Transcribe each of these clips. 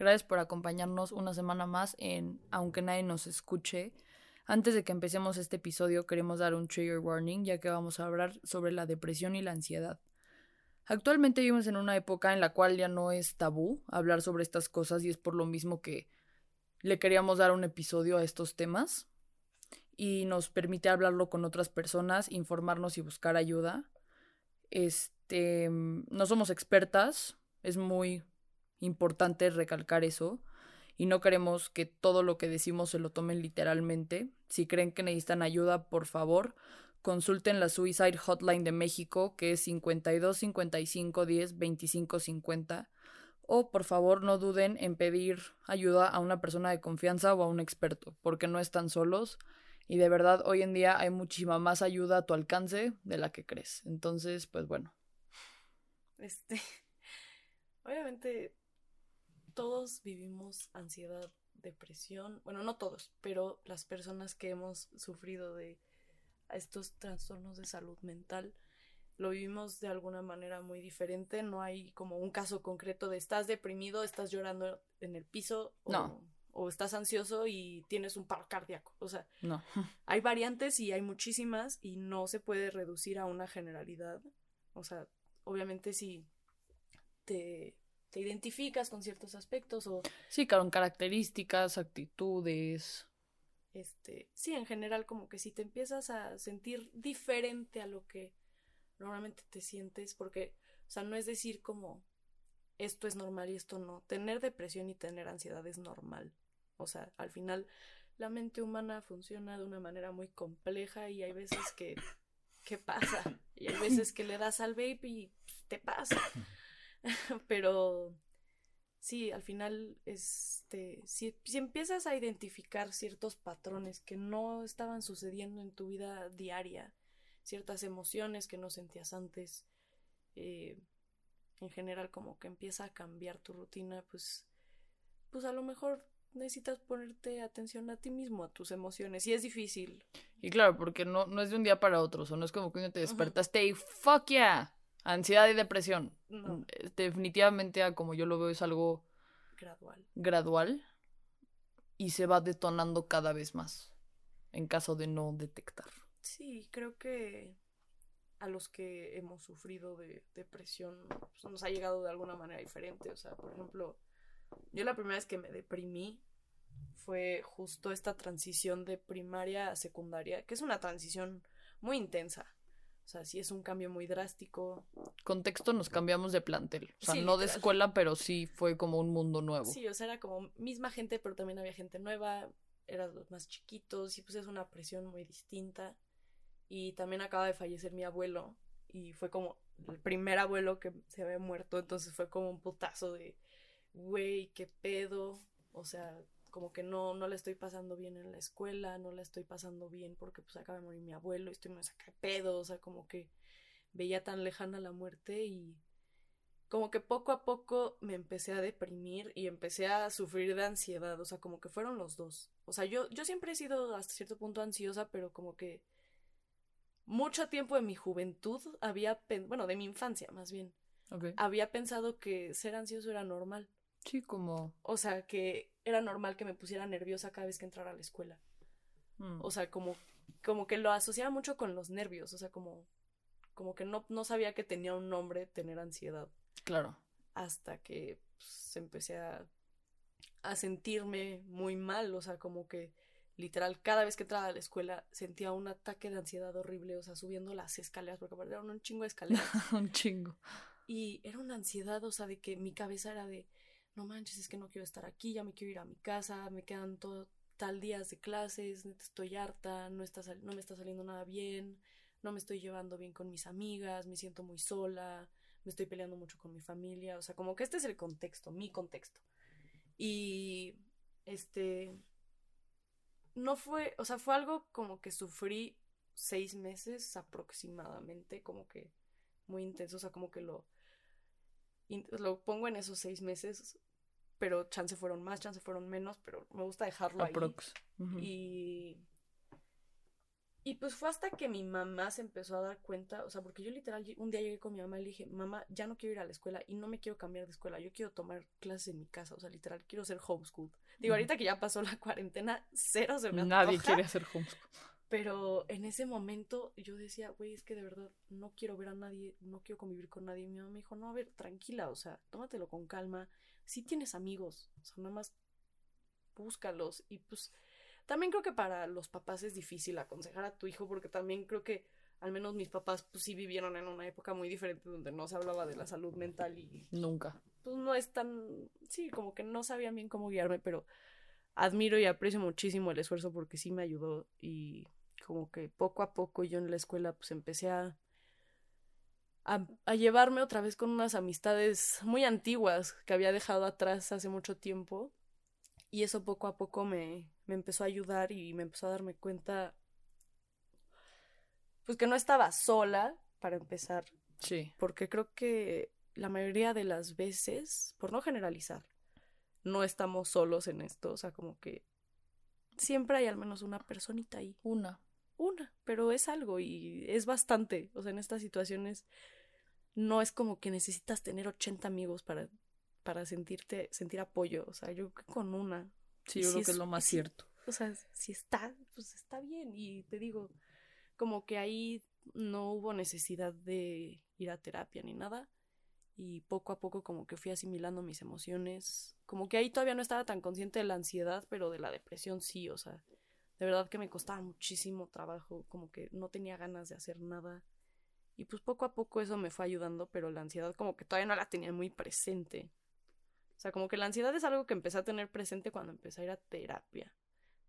Gracias por acompañarnos una semana más en Aunque nadie nos escuche. Antes de que empecemos este episodio queremos dar un trigger warning ya que vamos a hablar sobre la depresión y la ansiedad. Actualmente vivimos en una época en la cual ya no es tabú hablar sobre estas cosas y es por lo mismo que le queríamos dar un episodio a estos temas y nos permite hablarlo con otras personas, informarnos y buscar ayuda. Este, no somos expertas, es muy importante recalcar eso y no queremos que todo lo que decimos se lo tomen literalmente. Si creen que necesitan ayuda, por favor, consulten la Suicide Hotline de México, que es 52 55 10 25 50. O por favor no duden en pedir ayuda a una persona de confianza o a un experto, porque no están solos y de verdad hoy en día hay muchísima más ayuda a tu alcance de la que crees. Entonces, pues bueno. Este, obviamente todos vivimos ansiedad, depresión, bueno, no todos, pero las personas que hemos sufrido de estos trastornos de salud mental, lo vivimos de alguna manera muy diferente, no hay como un caso concreto de estás deprimido, estás llorando en el piso o, no. o estás ansioso y tienes un paro cardíaco, o sea, no. hay variantes y hay muchísimas y no se puede reducir a una generalidad, o sea, obviamente si te te identificas con ciertos aspectos o... Sí, con características, actitudes. Este, sí, en general como que si te empiezas a sentir diferente a lo que normalmente te sientes, porque, o sea, no es decir como esto es normal y esto no. Tener depresión y tener ansiedad es normal. O sea, al final la mente humana funciona de una manera muy compleja y hay veces que, ¿qué pasa? Y hay veces que le das al vape y te pasa. Pero sí, al final, este, si, si, empiezas a identificar ciertos patrones que no estaban sucediendo en tu vida diaria, ciertas emociones que no sentías antes, eh, en general como que empieza a cambiar tu rutina, pues, pues a lo mejor necesitas ponerte atención a ti mismo, a tus emociones, y es difícil. Y claro, porque no, no es de un día para otro, o sea, no es como que uno te despertaste y fuck yeah, Ansiedad y depresión. No. Eh, definitivamente, como yo lo veo, es algo gradual. Gradual. Y se va detonando cada vez más. En caso de no detectar. Sí, creo que a los que hemos sufrido de depresión pues, nos ha llegado de alguna manera diferente. O sea, por ejemplo, yo la primera vez que me deprimí fue justo esta transición de primaria a secundaria, que es una transición muy intensa. O sea, sí es un cambio muy drástico. Contexto, nos cambiamos de plantel. O sea, Sí, no de escuela, pero sí fue como un mundo nuevo. Sí, o sea, era como misma gente, pero también había gente nueva, eran los más chiquitos y pues es una presión muy distinta. Y también acaba de fallecer mi abuelo y fue como el primer abuelo que se había muerto, entonces fue como un putazo de, güey, qué pedo, o sea, como que no, no le estoy pasando bien en la escuela, no la estoy pasando bien porque pues acaba de morir mi abuelo y estoy muy saca pedo, o sea, como que veía tan lejana la muerte y como que poco a poco me empecé a deprimir y empecé a sufrir de ansiedad, o sea, como que fueron los dos. O sea, yo, yo siempre he sido hasta cierto punto ansiosa, pero como que mucho tiempo de mi juventud había, bueno, de mi infancia más bien, había pensado que ser ansioso era normal. Sí, como. O sea, que era normal que me pusiera nerviosa cada vez que entrara a la escuela. mm, O sea, como, como que lo asociaba mucho con los nervios, o sea, como, como que no, no sabía que tenía un nombre tener ansiedad claro. hasta que pues, empecé a, a sentirme muy mal, o sea, como que literal cada vez que entraba a la escuela sentía un ataque de ansiedad horrible, o sea, subiendo las escaleras, porque aparte eran un chingo de escaleras. un chingo. Y era una ansiedad, o sea, de que mi cabeza era de, no manches, es que no quiero estar aquí, ya me quiero ir a mi casa, me quedan todo tal días de clases, estoy harta, no, está no me está saliendo nada bien, no me estoy llevando bien con mis amigas, me siento muy sola, me estoy peleando mucho con mi familia, o sea, como que este es el contexto, mi contexto. Y este, no fue, o sea, fue algo como que sufrí seis meses aproximadamente, como que muy intenso, o sea, como que lo, lo pongo en esos seis meses, pero chance fueron más, chance fueron menos, pero me gusta dejarlo ahí. Aprox. Ujú. Y Y pues fue hasta que mi mamá se empezó a dar cuenta, o sea, porque yo literal un día llegué con mi mamá y le dije, mamá, ya no quiero ir a la escuela y no me quiero cambiar de escuela, yo quiero tomar clases en mi casa, o sea, literal, quiero ser homeschool. Digo, ahorita que ya pasó la cuarentena, cero se me Nadie quiere hacer homeschool. Pero en ese momento yo decía, güey, es que de verdad no quiero ver a nadie, no quiero convivir con nadie. Mi mamá me dijo, no, a ver, tranquila, o sea, tómatelo con calma. Si tienes amigos, o sea, nada más búscalos. Y pues también creo que para los papás es difícil aconsejar a tu hijo porque también creo que al menos mis papás pues sí vivieron en una época muy diferente donde no se hablaba de la salud mental y nunca. Pues no es tan sí, como que no sabían bien cómo guiarme, pero admiro y aprecio muchísimo el esfuerzo porque sí me ayudó y como que poco a poco yo en la escuela pues empecé a a, a, llevarme otra vez con unas amistades muy antiguas que había dejado atrás hace mucho tiempo y eso poco a poco me, me empezó a ayudar y me empezó a darme cuenta, pues que no estaba sola, para empezar. Sí. Porque creo que la mayoría de las veces, por no generalizar, no estamos solos en esto. O sea, como que siempre hay al menos una personita ahí. Una. Una, pero es algo y es bastante. O sea, en estas situaciones no es como que necesitas tener 80 amigos para para sentirte, sentir apoyo. O sea, yo creo que con una. Sí, yo creo que es lo más cierto. O sea, si está, pues está bien. Y te digo, como que ahí no hubo necesidad de ir a terapia ni nada. Y poco a poco como que fui asimilando mis emociones. Como que ahí todavía no estaba tan consciente de la ansiedad, pero de la depresión sí. O sea, de verdad que me costaba muchísimo trabajo. Como que no tenía ganas de hacer nada. Y pues poco a poco eso me fue ayudando, pero la ansiedad como que todavía no la tenía muy presente. O sea, como que la ansiedad es algo que empecé a tener presente cuando empecé a ir a terapia.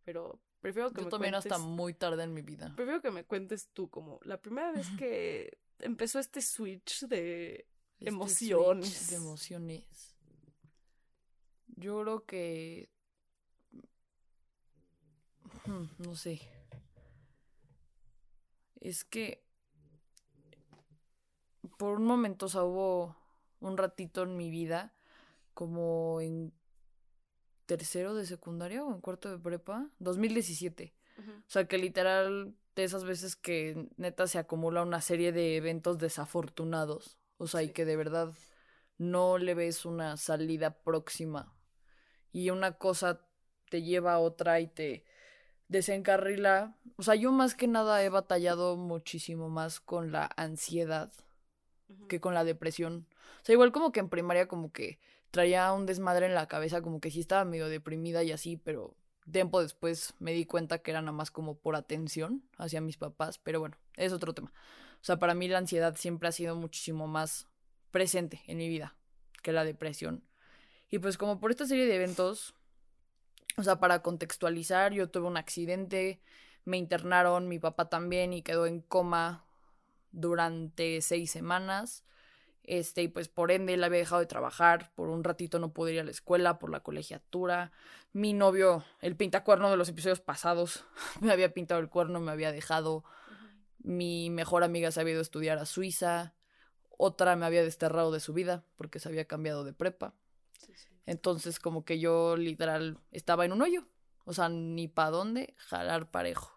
Pero prefiero que Yo también hasta muy tarde en mi vida. Prefiero que me cuentes tú, como la primera vez que empezó este switch de este emociones. Switch de emociones. Yo creo que. Hmm, no sé. Es que. Por un momento, o sea, hubo un ratito en mi vida como en tercero de secundaria o en cuarto de prepa, 2017. Uh -huh. O sea, que literal de esas veces que neta se acumula una serie de eventos desafortunados. O sea, sí. y que de verdad no le ves una salida próxima. Y una cosa te lleva a otra y te desencarrila. O sea, yo más que nada he batallado muchísimo más con la ansiedad uh -huh. que con la depresión. O sea, igual como que en primaria como que traía un desmadre en la cabeza, como que sí estaba medio deprimida y así, pero tiempo después me di cuenta que era nada más como por atención hacia mis papás, pero bueno, es otro tema. O sea, para mí la ansiedad siempre ha sido muchísimo más presente en mi vida que la depresión. Y pues como por esta serie de eventos, o sea, para contextualizar, yo tuve un accidente, me internaron, mi papá también y quedó en coma durante seis semanas. Este, y pues por ende él había dejado de trabajar, por un ratito no pude ir a la escuela por la colegiatura. Mi novio, el pintacuerno de los episodios pasados, me había pintado el cuerno, me había dejado. Uh -huh. Mi mejor amiga se había ido a estudiar a Suiza. Otra me había desterrado de su vida porque se había cambiado de prepa. Sí, sí. Entonces, como que yo literal estaba en un hoyo. O sea, ni para dónde jalar parejo.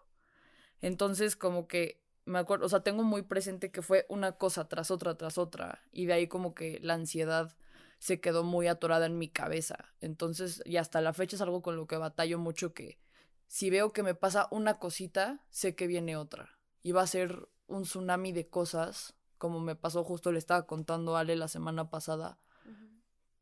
Entonces, como que me acuerdo, o sea, tengo muy presente que fue una cosa tras otra, tras otra, y de ahí como que la ansiedad se quedó muy atorada en mi cabeza. Entonces, y hasta la fecha es algo con lo que batallo mucho que si veo que me pasa una cosita, sé que viene otra. Y va a ser un tsunami de cosas, como me pasó justo, le estaba contando a Ale la semana pasada.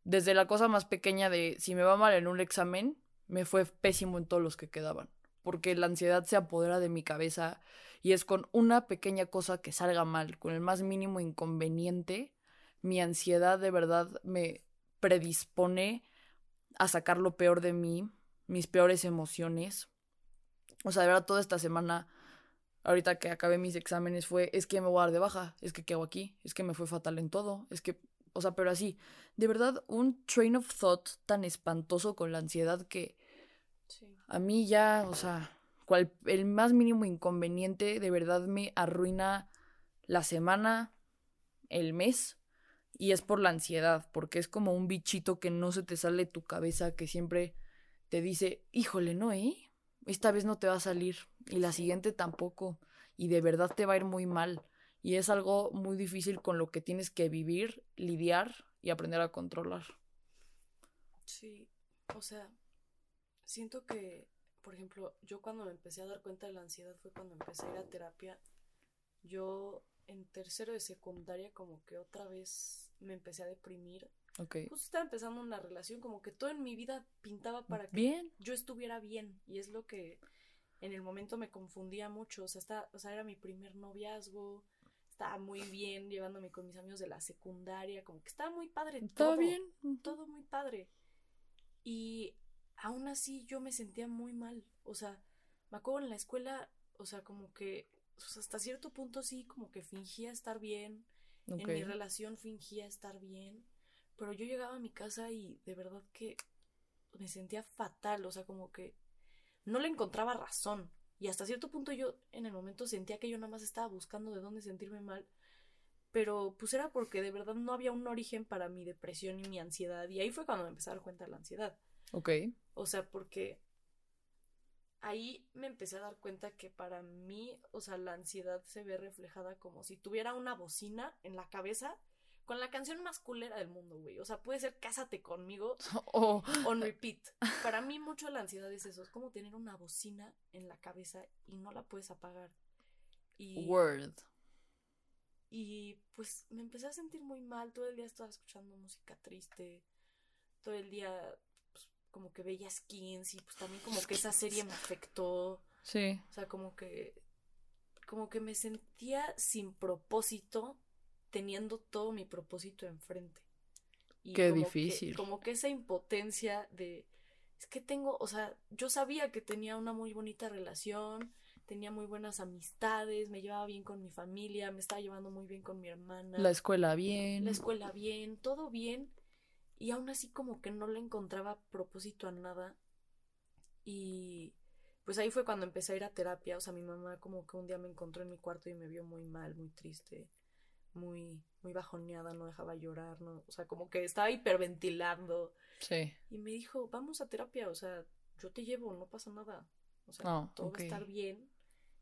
Desde la cosa más pequeña de si me va mal en un examen, me fue pésimo en todos los que quedaban. Porque la ansiedad se apodera de mi cabeza y es con una pequeña cosa que salga mal, con el más mínimo inconveniente, mi ansiedad de verdad me predispone a sacar lo peor de mí, mis peores emociones. O sea, de verdad, toda esta semana, ahorita que acabé mis exámenes, fue, es que me voy a dar de baja, es que qué hago aquí, es que me fue fatal en todo, es que, o sea, pero así, de verdad, un train of thought tan espantoso con la ansiedad que sí. a mí ya, o sea, cual, el más mínimo inconveniente de verdad me arruina la semana, el mes, y es por la ansiedad, porque es como un bichito que no se te sale de tu cabeza, que siempre te dice, híjole, no, ¿eh? Esta vez no te va a salir, y la siguiente tampoco. y de verdad te va a ir muy mal. Y es algo muy difícil con lo que tienes que vivir, lidiar y aprender a controlar. Sí, o sea, siento que, por ejemplo, yo cuando me empecé a dar cuenta de la ansiedad fue cuando empecé a ir a terapia. Yo en tercero de secundaria como que otra vez me empecé a deprimir. Ok. Justo estaba empezando una relación, como que todo en mi vida pintaba para que Bien. yo estuviera bien. Y es lo que en el momento me confundía mucho. O sea, está, o sea, era mi primer noviazgo. Estaba muy bien llevándome con mis amigos de la secundaria. Como que estaba muy padre. ¿Todo todo bien? todo muy padre. Y aún así yo me sentía muy mal. O sea, me acuerdo en la escuela, o sea, como que o sea, hasta cierto punto sí, como que fingía estar bien. En mi relación fingía estar bien. Pero yo llegaba a mi casa y de verdad que me sentía fatal. O sea, como que no le encontraba razón. Y hasta cierto punto yo en el momento sentía que yo nada más estaba buscando de dónde sentirme mal. Pero pues era porque de verdad no había un origen para mi depresión y mi ansiedad. Y ahí fue cuando me empecé a dar cuenta de la ansiedad. Ok. O sea, porque ahí me empecé a dar cuenta que para mí, o sea, la ansiedad se ve reflejada como si tuviera una bocina en la cabeza con la canción más culera del mundo, güey. O sea, puede ser Cásate conmigo Oh, on repeat. Para mí mucho la ansiedad es eso, es como tener una bocina en la cabeza y no la puedes apagar. Y, word. y pues me empecé a sentir muy mal, todo el día estaba escuchando música triste, todo el día pues, como que veía skins y pues también como que esa serie me afectó. Sí. O sea, como que. Como que me sentía sin propósito, teniendo todo mi propósito enfrente. Y Qué como que- difícil. como que esa impotencia de. Es que tengo, o sea, yo sabía que tenía una muy bonita relación, tenía muy buenas amistades, me llevaba bien con mi familia, me estaba llevando muy bien con mi hermana La escuela bien. la escuela bien, todo bien, y aún así como que no le encontraba propósito a nada. Y pues ahí fue cuando empecé a ir a terapia, o sea, mi mamá como que un día me encontró en mi cuarto y me vio muy mal, muy triste, muy muy bajoneada, no dejaba llorar, no, o sea, como que estaba hiperventilando Sí. y me dijo, "Vamos a terapia, o sea, yo te llevo, no pasa nada." O sea, Ah, todo va a estar bien.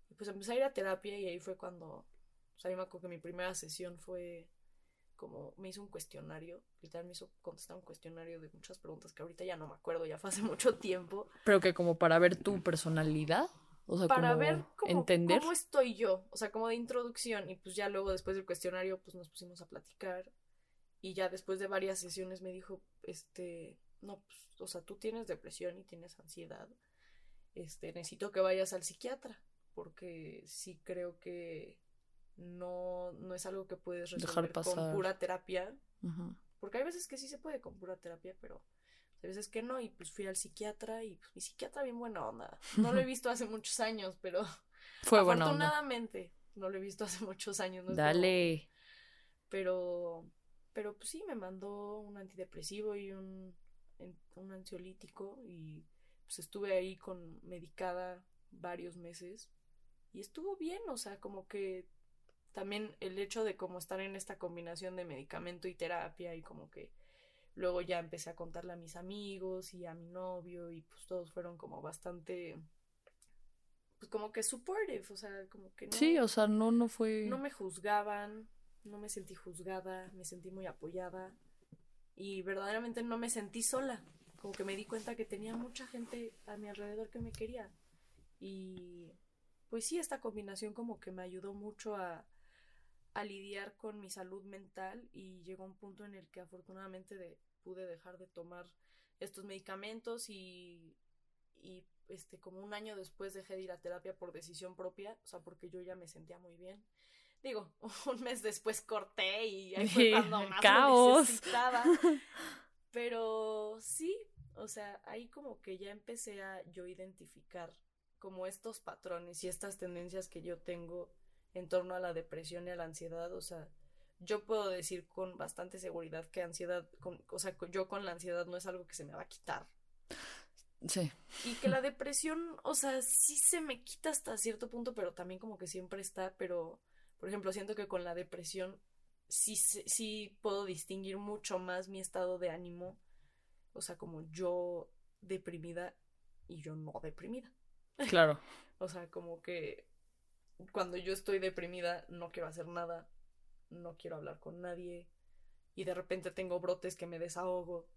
Y pues empecé a ir a terapia y ahí fue cuando, o sea, yo me acuerdo que mi primera sesión fue como, me hizo un cuestionario, literal me hizo contestar un cuestionario de muchas preguntas que ahorita ya no me acuerdo, ya fue hace mucho tiempo, Pero que como para ver tu personalidad. O sea, para como ver cómo, entender. cómo estoy yo, o sea, como de introducción y pues ya luego después del cuestionario pues nos pusimos a platicar y ya después de varias sesiones me dijo, este, no, pues, o sea, tú tienes depresión y tienes ansiedad, este, necesito que vayas al psiquiatra porque sí creo que no, no es algo que puedes Dejar resolver con pasar. pura terapia, porque hay veces que sí se puede con pura terapia, pero hay veces que no, y pues fui al psiquiatra y pues mi psiquiatra bien buena onda. No lo he visto hace muchos años, pero Fue buena onda. afortunadamente no lo he visto hace muchos años. no Dale. Pero, pero pues sí, me mandó un antidepresivo y un, un ansiolítico y pues estuve ahí con medicada varios meses y estuvo bien, o sea, como que también el hecho de como estar en esta combinación de medicamento y terapia y como que luego ya empecé a contarle a mis amigos y a mi novio y pues todos fueron como bastante pues como que supportive, o sea, como que no Sí, o sea, no, no fue. no me juzgaban, no me sentí juzgada, me sentí muy apoyada y verdaderamente no me sentí sola. Como que me di cuenta que tenía mucha gente a mi alrededor que me quería. Y pues sí, esta combinación como que me ayudó mucho a, a lidiar con mi salud mental y llegó un punto en el que afortunadamente de- pude dejar de tomar estos medicamentos y, y este como un año después dejé de ir a terapia por decisión propia, o sea, porque yo ya me sentía muy bien. Digo, un mes después corté y ahí fue cuando más Caos. necesitaba. Pero sí, o sea, ahí como que ya empecé a yo identificar como estos patrones y estas tendencias que yo tengo en torno a la depresión y a la ansiedad, o sea, yo puedo decir con bastante seguridad que ansiedad, con, o sea, yo con la ansiedad no es algo que se me va a quitar. Sí. Y que la depresión, o sea, sí se me quita hasta cierto punto, pero también como que siempre está, pero, por ejemplo, siento que con la depresión sí, sí puedo distinguir mucho más mi estado de ánimo, o sea, como yo deprimida y yo no deprimida. Claro. O sea, como que cuando yo estoy deprimida no quiero hacer nada, no quiero hablar con nadie y de repente tengo brotes que me desahogo.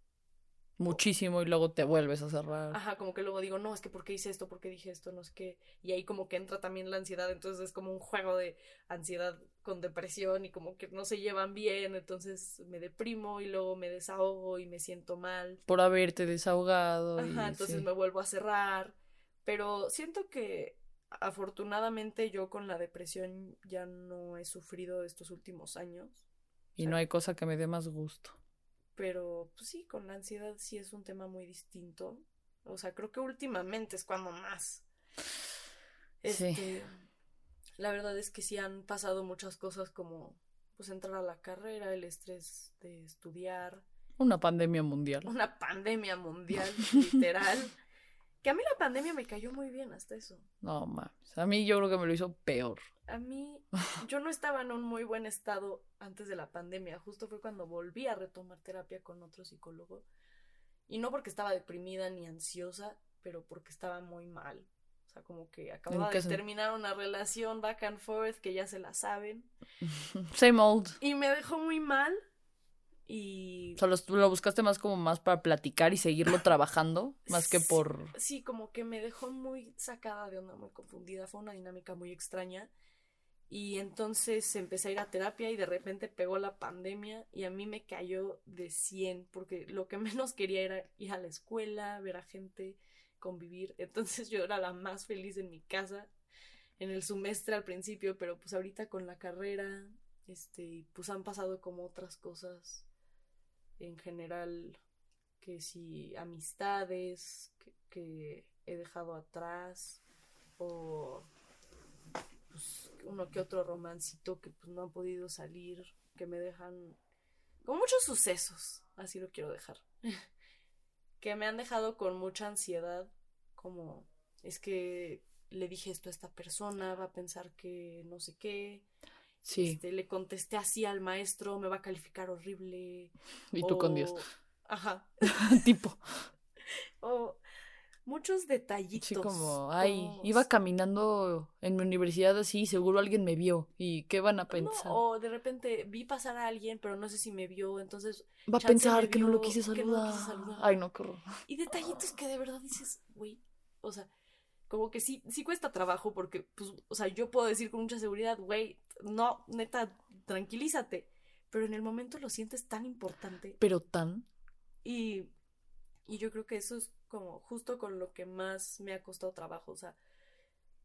Muchísimo y luego te vuelves a cerrar. Ajá, como que luego digo, no, es que ¿por qué hice esto? ¿Por qué dije esto? No sé qué. Y ahí como que entra también la ansiedad, entonces es como un juego de ansiedad con depresión y como que no se llevan bien, entonces me deprimo y luego me desahogo y me siento mal. Por haberte desahogado. Ajá, entonces me vuelvo a cerrar. Pero siento que afortunadamente yo con la depresión ya no he sufrido estos últimos años. Y no hay cosa que me dé más gusto. Pero, pues sí, con la ansiedad sí es un tema muy distinto. O sea, creo que últimamente es cuando más. Este, La verdad es que sí han pasado muchas cosas como pues entrar a la carrera, el estrés de estudiar. Una pandemia mundial. Una pandemia mundial, literal. Que a mí la pandemia me cayó muy bien hasta eso. No mames. A mí yo creo que me lo hizo peor. A mí, yo no estaba en un muy buen estado antes de la pandemia. Justo fue cuando volví a retomar terapia con otro psicólogo. Y no porque estaba deprimida ni ansiosa, pero porque estaba muy mal. O sea, como que acababa de terminar una relación back and forth que ya se la saben. Same old. Y me dejó muy mal. Y. O sea, lo, buscaste más como más para platicar y seguirlo trabajando, más que por. Sí, como que me dejó muy sacada de onda, muy confundida. Fue una dinámica muy extraña. Y entonces empecé a ir a terapia y de repente pegó la pandemia y a mí me cayó de 100 porque lo que menos quería era ir a la escuela, ver a gente, convivir. Entonces yo era la más feliz en mi casa en el semestre al principio, pero pues ahorita con la carrera, este, pues han pasado como otras cosas en general, que si amistades que, he dejado atrás, o pues, uno que otro romancito que pues no han podido salir, que me dejan con muchos sucesos, así lo quiero dejar, que me han dejado con mucha ansiedad, como es que le dije esto a esta persona, va a pensar que no sé qué, Sí. Este, le contesté así al maestro, me va a calificar horrible. Y tú con Dios. Ajá. tipo. O muchos detallitos. Sí, como, ay, iba caminando en mi universidad así, seguro alguien me vio. ¿Y qué van a pensar? o de repente vi pasar a alguien, pero no sé si me vio, entonces. Va a pensar que no lo quise saludar. Ay, no, qué Y detallitos que de verdad dices, güey, o sea, como que sí, sí cuesta trabajo porque, pues, o sea, yo puedo decir con mucha seguridad, güey, no, neta, tranquilízate. Pero en el momento lo sientes tan importante. Pero tan. Y, y yo creo que eso es como justo con lo que más me ha costado trabajo. O sea,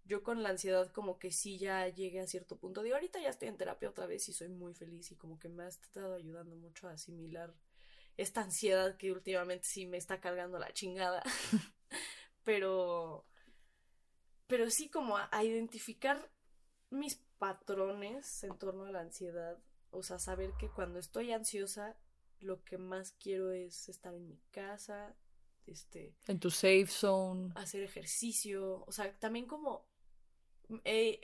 yo con la ansiedad como que sí ya llegué a cierto punto. Digo, ahorita ya estoy en terapia otra vez y soy muy feliz y como que me ha estado ayudando mucho a asimilar esta ansiedad que últimamente sí me está cargando la chingada. pero pero sí como a, identificar mis patrones en torno a la ansiedad, o sea, saber que cuando estoy ansiosa, lo que más quiero es estar en mi casa, este... En tu safe zone. Hacer ejercicio, o sea, también como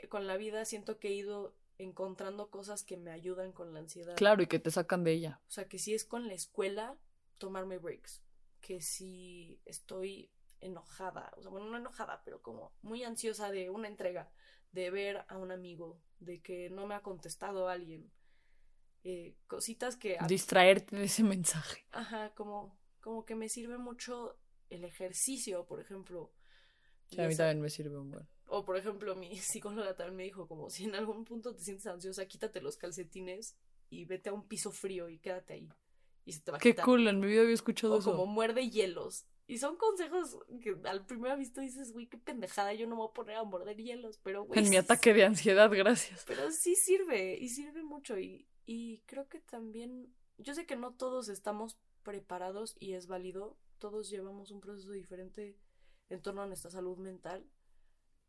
con la vida siento que he ido encontrando cosas que me ayudan con la ansiedad. Claro, y que te sacan de ella. O sea, que si es con la escuela, tomarme breaks. Que si estoy enojada, o sea, bueno, no enojada, pero como muy ansiosa de una entrega, de ver a un amigo, de que no me ha contestado alguien, eh, cositas que... Distraerte de ese mensaje. Ajá, como, como que me sirve mucho el ejercicio, por ejemplo. Sí, a mí también me sirve un buen. O por ejemplo, mi psicóloga también me dijo como si en algún punto te sientes ansiosa, quítate los calcetines y vete a un piso frío y quédate ahí. Y se te va a Qué cool, en mi vida había escuchado o eso. Como muerde hielos. Y son consejos que al primer visto dices, güey, qué pendejada, yo no me voy a poner a morder hielos, pero güey. En mi ataque de ansiedad, gracias. Pero sí sirve, y sirve mucho. Y, y creo que también, yo sé que no todos estamos preparados y es válido, todos llevamos un proceso diferente en torno a nuestra salud mental,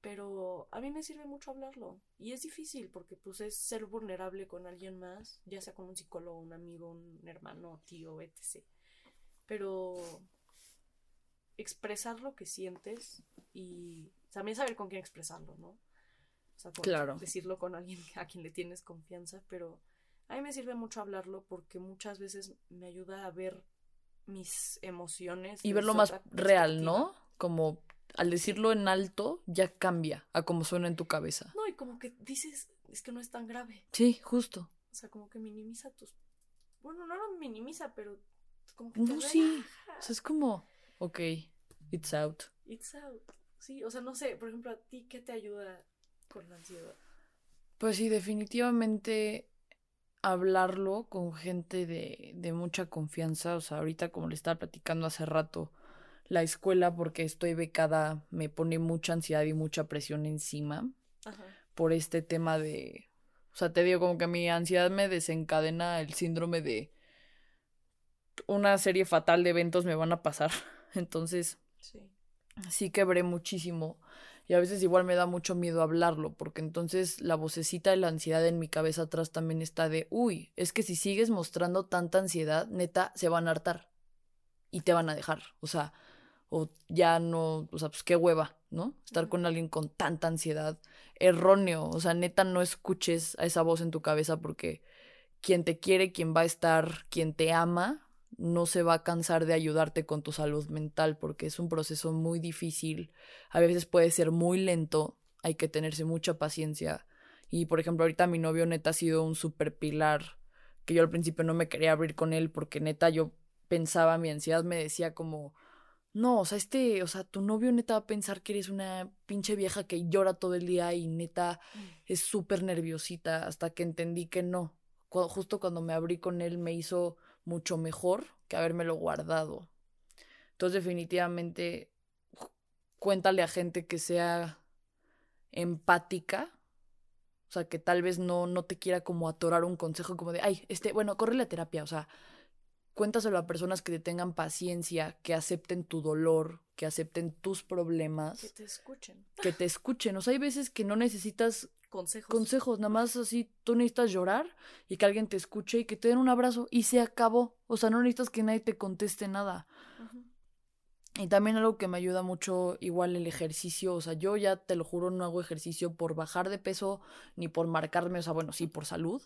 pero a mí me sirve mucho hablarlo. Y es difícil porque pues es ser vulnerable con alguien más, ya sea con un psicólogo, un amigo, un hermano, tío, etc. Pero expresar lo que sientes y también saber con quién expresarlo, ¿no? O sea, claro. decirlo con alguien a quien le tienes confianza, pero a mí me sirve mucho hablarlo porque muchas veces me ayuda a ver mis emociones. Y verlo más real, ¿no? Como al decirlo en alto, ya cambia a como suena en tu cabeza. No, y como que dices, es que no es tan grave. Sí, justo. O sea, como que minimiza tus. Bueno, no lo minimiza, pero como que. Te No, sí. O sea, es como, ok, it's out. It's out. Sí, o sea, no sé, por ejemplo, a ti, ¿qué te ayuda con la ansiedad? Pues sí, definitivamente hablarlo con gente de, de mucha confianza. O sea, ahorita como le estaba platicando hace rato, la escuela, porque estoy becada, me pone mucha ansiedad y mucha presión encima Ajá. por este tema de... O sea, te digo como que mi ansiedad me desencadena el síndrome de una serie fatal de eventos me van a pasar. Entonces, Sí. sí quebré muchísimo. Y a veces igual me da mucho miedo hablarlo, porque entonces la vocecita de la ansiedad en mi cabeza atrás también está de, uy, es que si sigues mostrando tanta ansiedad, neta, se van a hartar y te van a dejar. O sea, o ya no, o sea, pues qué hueva, ¿no? Estar con alguien con tanta ansiedad. Erróneo, o sea, neta, no escuches a esa voz en tu cabeza porque quien te quiere, quien va a estar, quien te ama, no se va a cansar de ayudarte con tu salud mental porque es un proceso muy difícil. A veces puede ser muy lento, hay que tenerse mucha paciencia. Y por ejemplo, ahorita mi novio neta ha sido un super pilar que yo al principio no me quería abrir con él porque neta yo pensaba, mi ansiedad me decía como, no, o sea, este, o sea, tu novio neta va a pensar que eres una pinche vieja que llora todo el día y neta es súper nerviosita hasta que entendí que no. Justo cuando me abrí con él me hizo mucho mejor que habérmelo guardado. Entonces definitivamente cuéntale a gente que sea empática. O sea, que tal vez no, no te quiera como atorar un consejo como de, ay, este, bueno, corre la terapia. O sea, cuéntaselo a personas que te tengan paciencia, que acepten tu dolor, que acepten tus problemas, Que te escuchen. que te escuchen. O sea, hay veces que no necesitas Consejos. consejos, nada más así tú necesitas llorar y que alguien te escuche y que te den un abrazo y se acabó. O sea, no necesitas que nadie te conteste nada. Y también algo que me ayuda mucho, igual el ejercicio. O sea, yo ya te lo juro, no hago ejercicio por bajar de peso ni por marcarme, o sea, bueno, sí, por salud.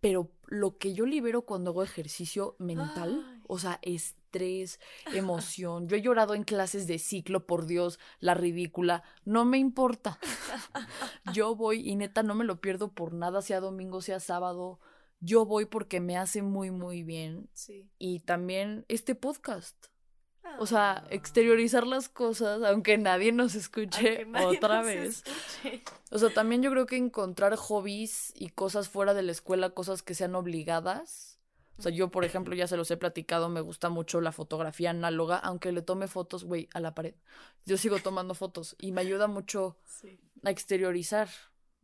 Pero lo que yo libero cuando hago ejercicio mental, Ay. O sea, estrés, emoción. Yo he llorado en clases de ciclo, por Dios, la ridícula. No me importa. Yo voy y neta no me lo pierdo por nada, sea domingo, sea sábado. Yo voy porque me hace muy, muy bien. Sí. Y también este podcast. O sea, Ah. exteriorizar las cosas, aunque nadie nos escuche nadie otra nos vez. escuche. O sea, también yo creo que encontrar hobbies y cosas fuera de la escuela, cosas que sean obligadas. O sea, yo, por ejemplo, ya se los he platicado, me gusta mucho la fotografía análoga, aunque le tome fotos, güey, a la pared. Yo sigo tomando fotos y me ayuda mucho Sí. a exteriorizar.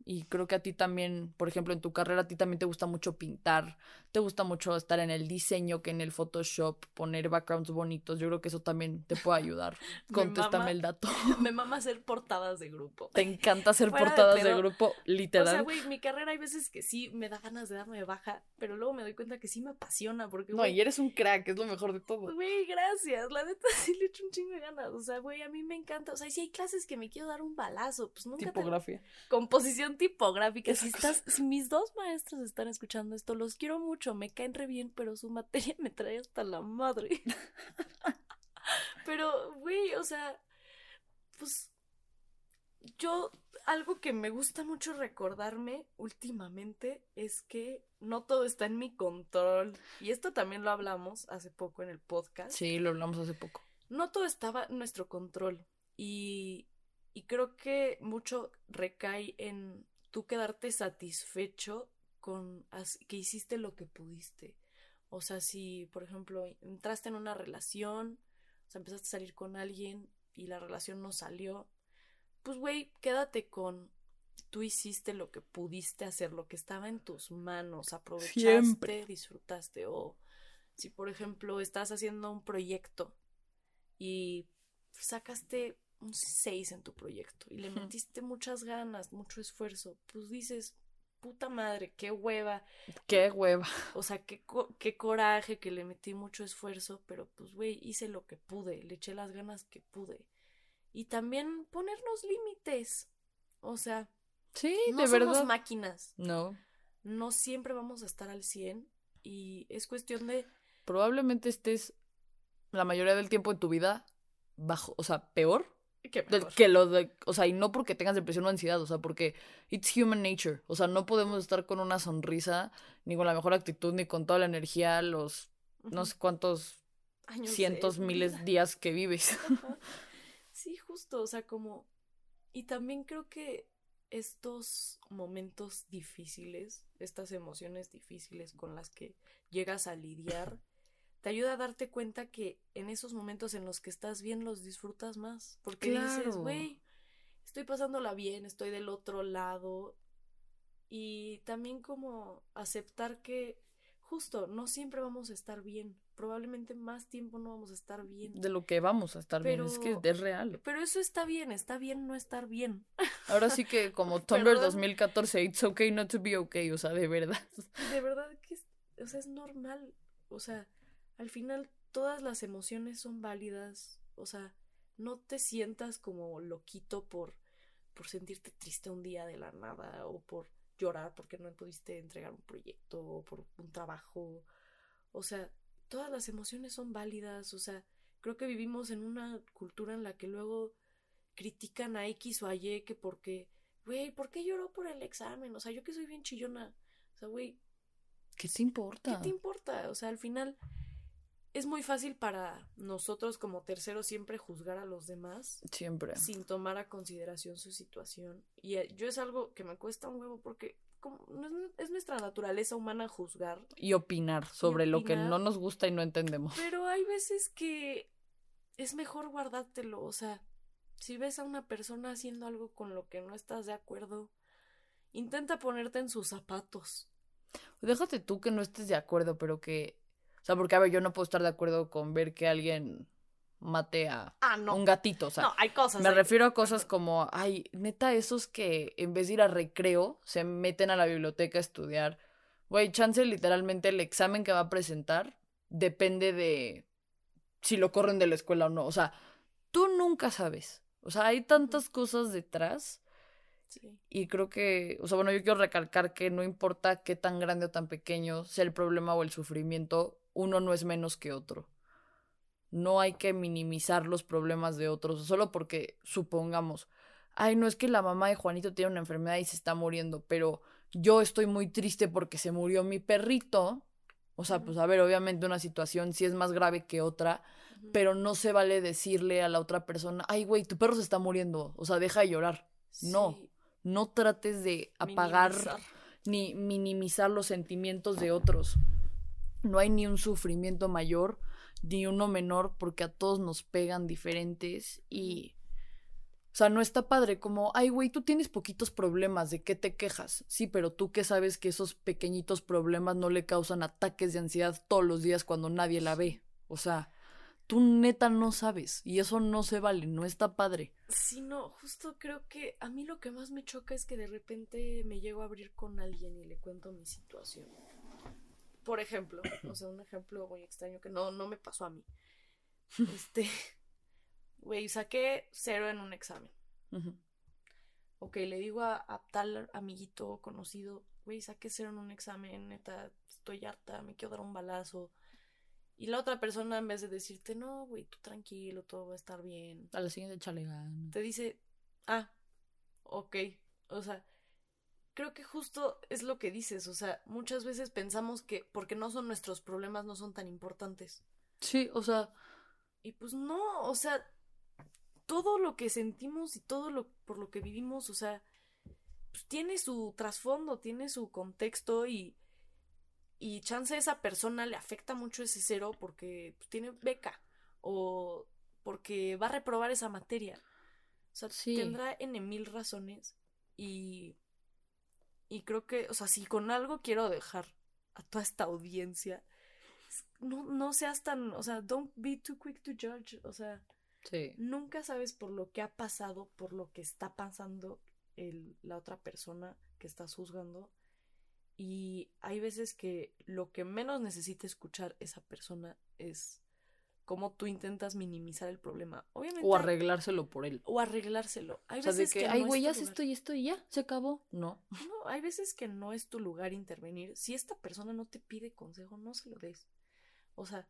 Y creo que a ti también, por ejemplo, en tu carrera, a ti también te gusta mucho pintar, te gusta mucho estar en el diseño, que en el Photoshop, poner backgrounds bonitos. Yo creo que eso también te puede ayudar. Me Contéstame mama- el dato. Me mama hacer portadas de grupo. Te encanta hacer Fuera portadas de, grupo, O literal. sea, güey, mi carrera hay veces que sí me da ganas de darme de baja, pero luego me doy cuenta que sí me apasiona porque, no, y eres un crack, es lo mejor de todo. Güey, gracias. La neta sí le echo un chingo de ganas. O sea, güey, a mí me encanta. O sea, si hay clases que me quiero dar un balazo, pues nunca te... Tipografía. Tipográfica. Si estás, si mis dos maestros están escuchando esto, los quiero mucho, me caen re bien, pero su materia me trae hasta la madre. pero, güey, o sea, pues yo algo que me gusta mucho recordarme últimamente es que no todo está en mi control. Y esto también lo hablamos hace poco en el podcast. Sí, lo hablamos hace poco. No todo estaba en nuestro control. Y, y creo que mucho recae en tú quedarte satisfecho con que hiciste lo que pudiste. O sea, si, por ejemplo, entraste en una relación, o sea, empezaste a salir con alguien y la relación no salió, pues, güey, quédate con tú hiciste lo que pudiste hacer, lo que estaba en tus manos, aprovechaste, Siempre. disfrutaste. O si, por ejemplo, estás haciendo un proyecto y sacaste un 6 en tu proyecto y le metiste muchas ganas, mucho esfuerzo, pues dices, puta madre, qué hueva, Qué hueva. o sea, qué, co- qué coraje que le metí mucho esfuerzo, pero pues, güey, hice lo que pude, le eché las ganas que pude. Y también ponernos límites. O sea, Sí, no de somos verdad. máquinas. No. No siempre vamos a estar al 100 y es cuestión de... Probablemente estés la mayoría del tiempo en tu vida bajo, o sea, peor Que lo de, o sea, y no porque tengas depresión o ansiedad, o sea, porque it's human nature, o sea, no podemos estar con una sonrisa, ni con la mejor actitud, ni con toda la energía, los no sé cuántos Años de cientos, miles vida. días que vives. Ajá. Sí, justo, o sea, como... Y también creo que estos momentos difíciles, estas emociones difíciles con las que llegas a lidiar, te ayuda a darte cuenta que en esos momentos en los que estás bien los disfrutas más. Porque dices, güey, estoy pasándola bien, estoy del otro lado. Y también como aceptar que justo no siempre vamos a estar bien. Probablemente más tiempo no vamos a estar bien. De lo que vamos a estar bien, es que es real. Pero eso está bien, está bien no estar bien. Ahora sí que como Tumblr Perdón. 2014, it's okay not to be okay, o sea, de verdad. De verdad que o sea, es normal. O sea, al final todas las emociones son válidas. O sea, no te sientas como loquito por, por sentirte triste un día de la nada o por llorar porque no pudiste entregar un proyecto o por un trabajo. O sea, todas las emociones son válidas. O sea, creo que vivimos en una cultura en la que luego critican a X o a Y que porque, güey, ¿por qué lloró por el examen? O sea, yo que soy bien chillona. O sea, güey, ¿Qué te importa? ¿Qué te importa? O sea, al final es muy fácil para nosotros como terceros siempre juzgar a los demás Siempre. sin tomar a consideración su situación. Y eh, yo es algo que me cuesta un huevo porque como, es, es nuestra naturaleza humana juzgar, Y opinar sobre lo que no nos gusta y no entendemos. pero hay veces que es mejor guardártelo. O sea, si ves a una persona haciendo algo con lo que no estás de acuerdo, intenta ponerte en sus zapatos. Déjate tú que no estés de acuerdo, pero que... O sea, porque a ver, yo no puedo estar de acuerdo con ver que alguien mate a Ah, no. un gatito, o sea, no, hay cosas. me hay- refiero a cosas como, ay, neta, esos que en vez de ir a recreo, se meten a la biblioteca a estudiar. Güey, chance literalmente el examen que va a presentar depende de si lo corren de la escuela o no. O sea, tú nunca sabes. O sea, hay tantas cosas detrás Sí. y creo que, o sea, bueno, yo quiero recalcar que no importa qué tan grande o tan pequeño sea el problema o el sufrimiento, uno no es menos que otro. No hay que minimizar los problemas de otros, solo porque supongamos, ay, no es que la mamá de Juanito tiene una enfermedad y se está muriendo, pero yo estoy muy triste porque se murió mi perrito. O sea, pues a ver, obviamente una situación sí es más grave que otra, pero no se vale decirle a la otra persona, ay, güey, tu perro se está muriendo, o sea, deja de llorar. No. No trates de apagar minimizar. ni minimizar los sentimientos de otros. No hay ni un sufrimiento mayor ni uno menor porque a todos nos pegan diferentes y... O sea, no está padre como, ay, güey, tú tienes poquitos problemas, ¿de qué te quejas? Sí, pero tú qué sabes que esos pequeñitos problemas no le causan ataques de ansiedad todos los días cuando nadie la ve. O sea, tú neta no sabes y eso no se vale, no está padre. Sí, no, justo creo que a mí lo que más me choca es que de repente me llego a abrir con alguien y le cuento mi situación. Por ejemplo, o sea, un ejemplo muy extraño que no, no me pasó a mí. Este, güey, saqué cero en un examen. Ujú. Ok, le digo a, a tal amiguito conocido, güey, saqué cero en un examen, neta, estoy harta, me quiero dar un balazo. Y la otra persona, en vez de decirte, no, güey, tú tranquilo, todo va a estar bien, A la siguiente chale ganas. te dice, ah, ok, o sea, creo que justo es lo que dices, o sea, muchas veces pensamos que porque no son nuestros problemas no son tan importantes. Sí, o sea, Y pues no, o sea, todo lo que sentimos y todo lo por lo que vivimos, o sea, pues tiene su trasfondo, tiene su contexto y y chance a esa persona le afecta mucho ese cero porque pues, tiene beca o porque va a reprobar esa materia. O sea, Sí. tendrá en mil razones y y creo que, o sea, si con algo quiero dejar a toda esta audiencia no, no seas tan, o sea, don't be too quick to judge, o sea, sí. nunca sabes por lo que ha pasado, por lo que está pasando el, la otra persona que estás juzgando. Y hay veces que lo que menos necesita escuchar esa persona es cómo tú intentas minimizar el problema. Obviamente. O arreglárselo por él. o arreglárselo. Hay O sea, de veces que, que, ay, güey, ya esto y esto y ya, se acabó. No. No, hay veces que no es tu lugar intervenir. Si esta persona no te pide consejo, no se lo des. O sea,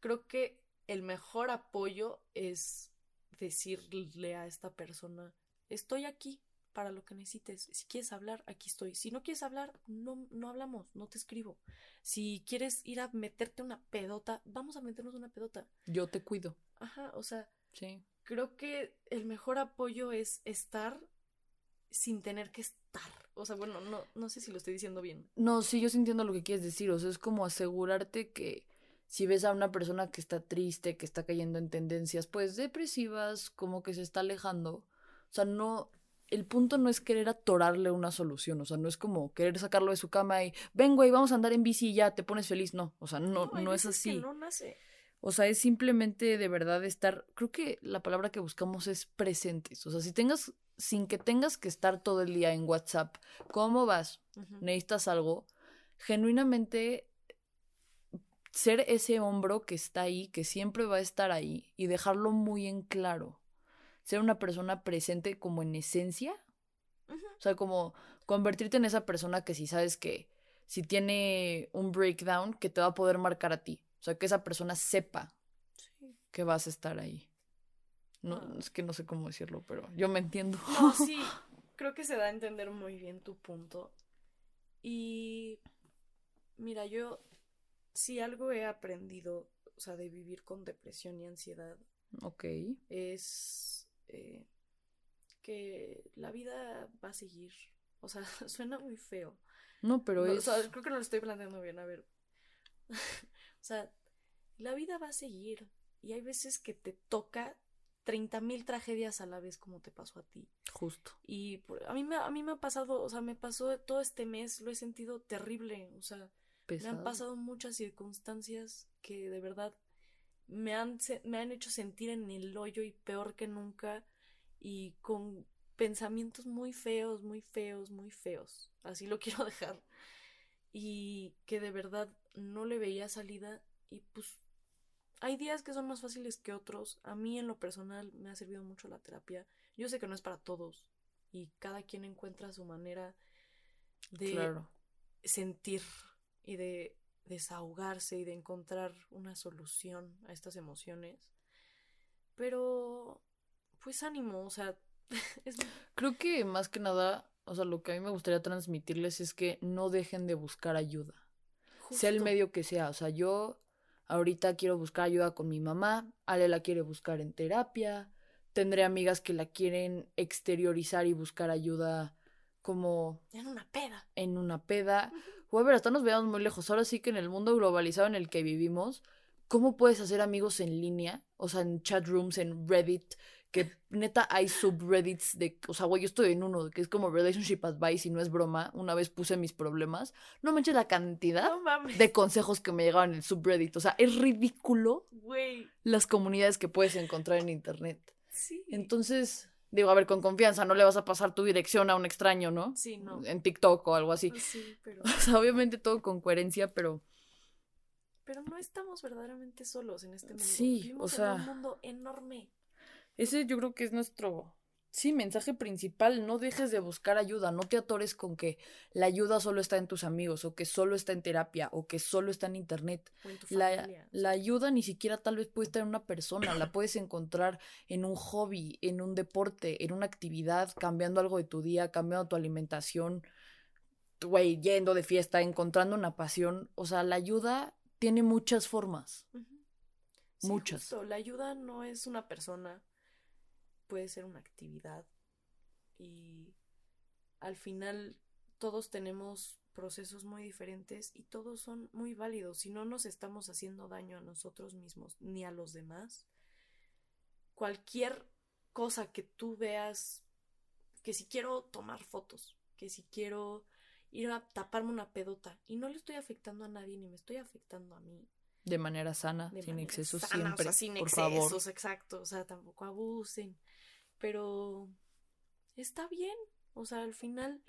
creo que el mejor apoyo es decirle a esta persona, estoy aquí para lo que necesites. Si quieres hablar, aquí estoy. Si no quieres hablar, no, no hablamos, no te escribo. Si quieres ir a meterte una pedota, vamos a meternos una pedota. Yo te cuido. Ajá, o sea, Sí. creo que el mejor apoyo es estar sin tener que estar. O sea, bueno, no, no sé si lo estoy diciendo bien. No, sí, yo sí entiendo lo que quieres decir. O sea, es como asegurarte que si ves a una persona que está triste, que está cayendo en tendencias, pues depresivas, como que se está alejando. O sea, no. El punto no es querer atorarle una solución. O sea, no es como querer sacarlo de su cama y ven, güey, vamos a andar en bici y ya te pones feliz. No, o sea, no, no es que así. no nace. O sea, es simplemente de verdad estar, creo que la palabra que buscamos es presentes. O sea, si tengas, sin que tengas que estar todo el día en WhatsApp, ¿cómo vas? ¿Necesitas algo? Genuinamente ser ese hombro que está ahí, que siempre va a estar ahí y dejarlo muy en claro. Ser una persona presente como en esencia. O sea, como convertirte en esa persona que si sabes que si tiene un breakdown, que te va a poder marcar a ti. O sea, que esa persona sepa Sí. que vas a estar ahí. No, Ah. es que no sé cómo decirlo, pero yo me entiendo. No, sí, creo que se da a entender muy bien tu punto. Y mira, yo si algo he aprendido, o sea, de vivir con depresión y ansiedad, Ok. es eh, que la vida va a seguir. O sea, suena muy feo. No, pero No, o es... sea, creo que no lo estoy planteando bien. A ver. o sea, la vida va a seguir. Y hay veces que te toca 30.000 tragedias a la vez, como te pasó a ti. Justo. Y por- a mí, me, a mí me ha pasado, o sea, me pasó todo este mes, lo he sentido terrible. O sea, me han pasado muchas circunstancias que de verdad me han, me han hecho sentir en el hoyo y peor que nunca y con pensamientos muy feos, muy feos, muy feos. Así lo quiero dejar. Y que de verdad no le veía salida y pues hay días que son más fáciles que otros. A mí en lo personal me ha servido mucho la terapia. Yo sé que no es para todos y cada quien encuentra su manera de Claro. sentir y de desahogarse y de encontrar una solución a estas emociones. Pero, pues ánimo, o sea, es Creo que más que nada, o sea, lo que a mí me gustaría transmitirles es que no dejen de buscar ayuda. Sea el medio que sea. O sea, yo ahorita quiero buscar ayuda con mi mamá, Ale la quiere buscar en terapia, tendré amigas que la quieren exteriorizar y buscar ayuda como En una peda. en una peda. Ver, hasta nos veamos muy lejos. Ahora sí que en el mundo globalizado en el que vivimos, ¿cómo puedes hacer amigos en línea? O sea, en chat rooms, en Reddit, que neta hay subreddits de, o sea, güey, yo estoy en uno que es como Relationship Advice y no es broma. Una vez puse mis problemas. No manches la cantidad No de consejos que me llegaban en el subreddit. O sea, es ridículo Güey. las comunidades que puedes encontrar en internet. Sí. Entonces, digo, a ver, con confianza, no le vas a pasar tu dirección a un extraño, ¿no? Sí, no. En TikTok o algo así. Sí, pero, O sea, obviamente todo con coherencia, pero pero no estamos verdaderamente solos en este mundo. Sí, Vivimos o sea- en un mundo enorme. ese yo creo que es nuestro, sí, mensaje principal. No dejes de buscar ayuda, no te atores con que la ayuda solo está en tus amigos, o que solo está en terapia, o que solo está en internet. O en tu La, la ayuda ni siquiera tal vez puede estar en una persona, la puedes encontrar en un hobby, en un deporte, en una actividad, cambiando algo de tu día, cambiando tu alimentación, güey, yendo de fiesta, encontrando una pasión. O sea, la ayuda tiene muchas formas. Sí, Muchas. justo, La ayuda no es una persona, puede ser una actividad. Y al final todos tenemos procesos muy diferentes y todos son muy válidos. Si no nos estamos haciendo daño a nosotros mismos ni a los demás, cualquier cosa que tú veas, que si quiero tomar fotos, que si quiero ir a taparme una pedota y no le estoy afectando a nadie ni me estoy afectando a mí, De manera sana, de sin manera excesos sana, o siempre, sea, sin por excesos, favor. exacto, o sea, tampoco abusen, pero está bien, o sea, al final,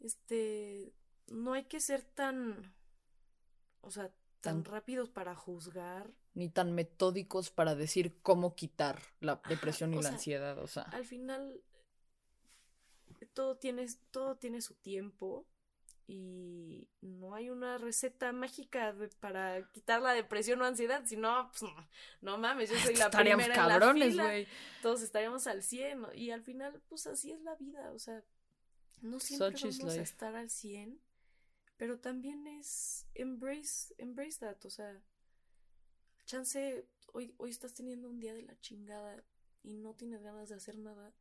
este, no hay que ser tan, o sea, tan, Tan- rápidos para juzgar, Ni tan metódicos para decir cómo quitar la Ajá, depresión y la sea, ansiedad. O sea, al final, todo tiene, todo tiene su tiempo y no hay una receta mágica para quitar la depresión o ansiedad, si no, pues no, mames, yo soy la Estaríamos primera cabrones, güey. Todos estaríamos al 100 y al final pues así es la vida, o sea, no siempre vamos a estar al 100, pero también es embrace embrace that, o sea, chance hoy hoy estás teniendo un día de la chingada y no tienes ganas de hacer nada,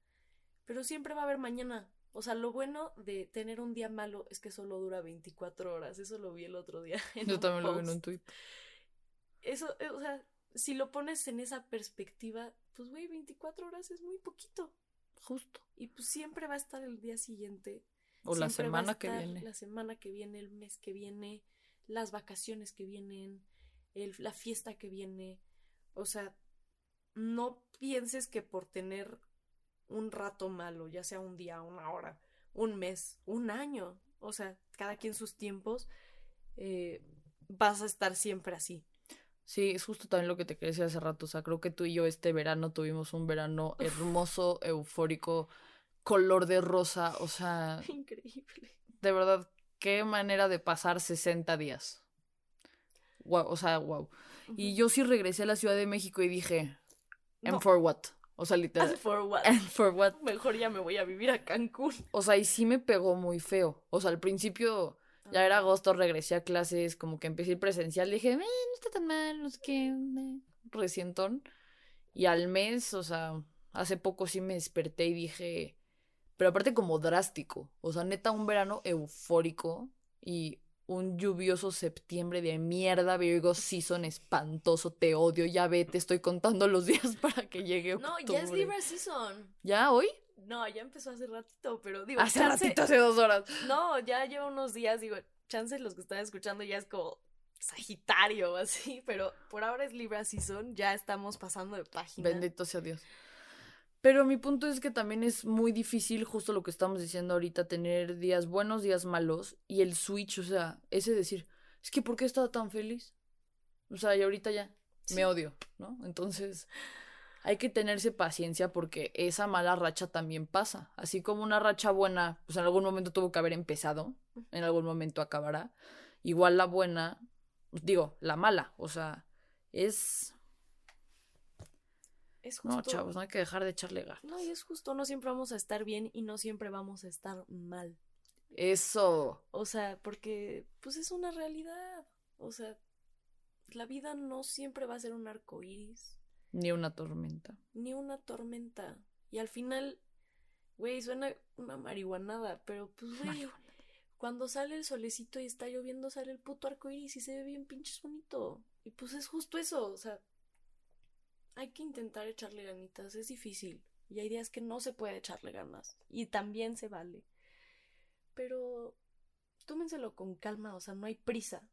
pero siempre va a haber mañana. O sea, lo bueno de tener un día malo es que solo dura 24 horas. Eso lo vi el otro día. Yo también lo vi en un tweet. Eso, eh, o sea, si lo pones en esa perspectiva, pues güey, 24 horas es muy poquito. Justo. Y pues siempre va a estar el día siguiente. O la semana que viene. La semana que viene, el mes que viene, las vacaciones que vienen, el, la fiesta que viene. O sea, no pienses que por tener un rato malo, ya sea un día, una hora, un mes, un año, o sea, cada quien sus tiempos, eh, vas a estar siempre así. Sí, es justo también lo que te decir hace rato. O sea, creo que tú y yo este verano tuvimos un verano hermoso, eufórico, color de rosa. O sea. Increíble. De verdad, qué manera de pasar 60 días. Wow, o sea, wow. Y yo sí regresé a la Ciudad de México y dije, ¿and for what? O sea, literal. For what? for what? Mejor ya me voy a vivir a Cancún. O sea, y sí me pegó muy feo. O sea, al principio ya era agosto, regresé a clases, como que empecé presencial, dije, eh, no está tan mal, no sé qué, recientón. Y al mes, o sea, hace poco sí me desperté y dije, pero aparte como drástico, o sea, neta un verano eufórico y un lluvioso septiembre de mierda, Virgo season espantoso, te odio, ya ve, te estoy contando los días para que llegue No, ya es Libra season. ¿Ya hoy? No, ya empezó hace ratito, pero digo. Hace ratito, hace dos horas. No, ya lleva unos días, digo, chance los que están escuchando ya es como Sagitario o así, pero por ahora es Libra Season, ya estamos pasando de página. Bendito sea Dios. Pero mi punto es que también es muy difícil, justo lo que estamos diciendo ahorita, tener días buenos, días malos, y el switch, o sea, ese decir, es que ¿por qué he estado tan feliz? O sea, y ahorita ya me odio, ¿no? Entonces, hay que tenerse paciencia porque esa mala racha también pasa. Así como una racha buena, pues en algún momento tuvo que haber empezado, en algún momento acabará. Igual la buena, digo, la mala, o sea, es... Es justo. No, chavos, no hay que dejar de echarle ganas. No, y es justo, no siempre vamos a estar bien y no siempre vamos a estar mal. Eso. O sea, porque pues es una realidad. O sea, la vida no siempre va a ser un arco iris. Ni una tormenta. Ni una tormenta. Y al final, güey, suena una marihuanada, pero pues, güey, cuando sale el solecito y está lloviendo, sale el puto arco iris y se ve bien pinches bonito. Y pues es justo eso, o sea, hay que intentar echarle ganitas, es difícil. Y hay días que no se puede echarle ganas. Y también se vale. Pero tómenselo con calma, o sea, no hay prisa.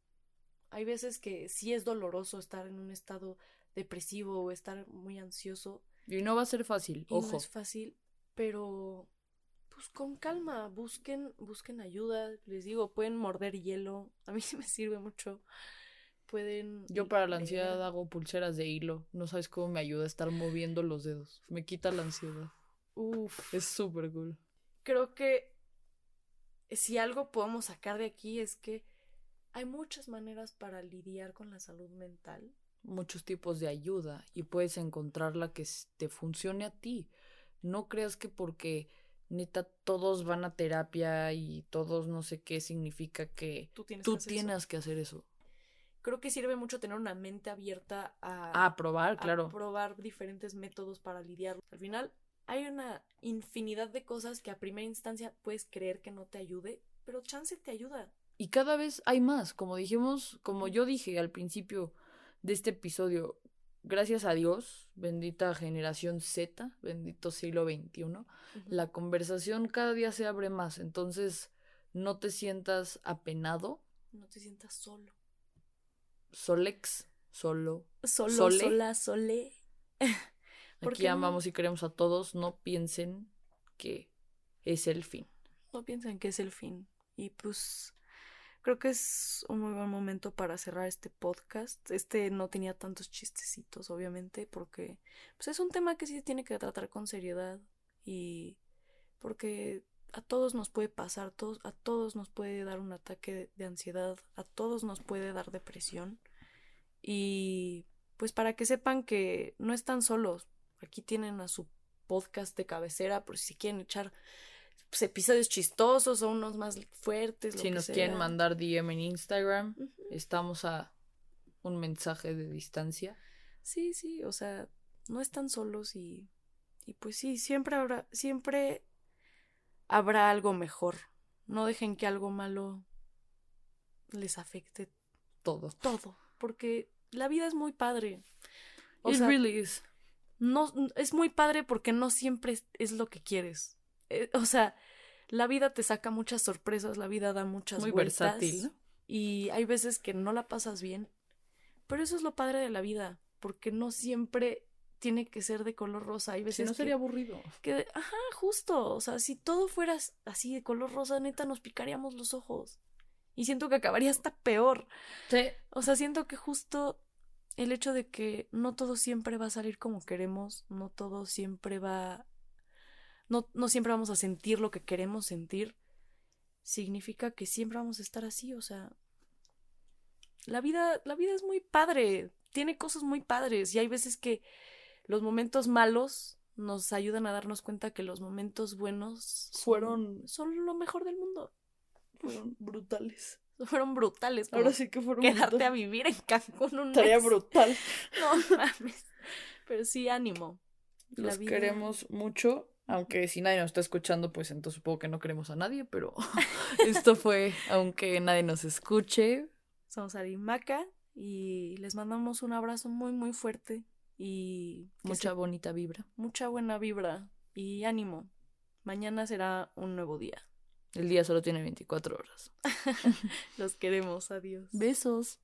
Hay veces que sí es doloroso estar en un estado depresivo o estar muy ansioso. Y no va a ser fácil, ojo. No es fácil, pero pues con calma, busquen, busquen ayuda, les digo, pueden morder hielo, a mí sí me sirve mucho. Pueden Yo para la ansiedad hago pulseras de hilo, no sabes cómo me ayuda a estar moviendo los dedos, me quita la ansiedad. Uf, es súper cool. Creo que si algo podemos sacar de aquí es que hay muchas maneras para lidiar con la salud mental muchos tipos de ayuda y puedes encontrar la que te funcione a ti. No creas que porque neta todos van a terapia y todos no sé qué significa que tú tienes, que, hacer eso. Creo que sirve mucho tener una mente abierta a, a probar, claro. Probar diferentes métodos para lidiar. Al final hay una infinidad de cosas que a primera instancia puedes creer que no te ayude, pero chance te ayuda. Y cada vez hay más, como dijimos, como yo dije al principio, de este episodio. Gracias a Dios, bendita generación Z, bendito siglo XXI, la conversación cada día se abre más, entonces no te sientas apenado. No te sientas solo. Solex, solo. Solo, sole. sola, sole. Aquí amamos y queremos a todos, no piensen que es el fin. No piensen que es el fin. Y pues Creo que es un muy buen momento para cerrar este podcast. Este no tenía tantos chistecitos, obviamente, porque pues es un tema que sí se tiene que tratar con seriedad y porque a todos nos puede pasar, todos, a todos nos puede dar un ataque de, de ansiedad, a todos nos puede dar depresión. Y pues para que sepan que no están solos, aquí tienen a su podcast de cabecera por si quieren echar pues, episodios chistosos o unos más fuertes. lo Si que nos sea. quieren mandar DM en Instagram, estamos a un mensaje de distancia. Sí, sí, o sea, no están solos y, y pues sí, siempre habrá, siempre habrá algo mejor. No dejen que algo malo les afecte Todo. todo, porque la vida es muy padre. O It sea, really is. no es muy padre porque no siempre es, es lo que quieres. Eh, o sea, la vida te saca muchas sorpresas, la vida da muchas Muy vueltas versátil, ¿no? y hay veces que no la pasas bien, pero eso es lo padre de la vida, porque no siempre tiene que ser de color rosa. Hay Si veces no que- sería aburrido. que, ajá, justo, o sea, si todo fuera así de color rosa, neta, nos picaríamos los ojos. Y siento que acabaría hasta peor. Sí. O sea, siento que justo el hecho de que no todo siempre va a salir como queremos, no todo siempre va. No, no siempre vamos a sentir lo que queremos sentir, significa que siempre vamos a estar así, o sea. La vida, la vida es muy padre, tiene cosas muy padres, y hay veces que los momentos malos nos ayudan a darnos cuenta que los momentos buenos son- Fueron- son lo mejor del mundo. Fueron brutales. Fueron brutales. Ahora sí que fueron quedarte a vivir en Cancún un mes. brutal. No mames. Pero sí, ánimo. La Los vida- queremos mucho. Aunque si nadie nos está escuchando, pues entonces supongo que no queremos a nadie, pero esto fue, aunque nadie nos escuche, Somos Arimaca y les mandamos un abrazo muy, muy fuerte y mucha se- bonita vibra. mucha buena vibra y ánimo. Mañana será un nuevo día. El día solo tiene 24 horas. Los queremos. Adiós. Besos.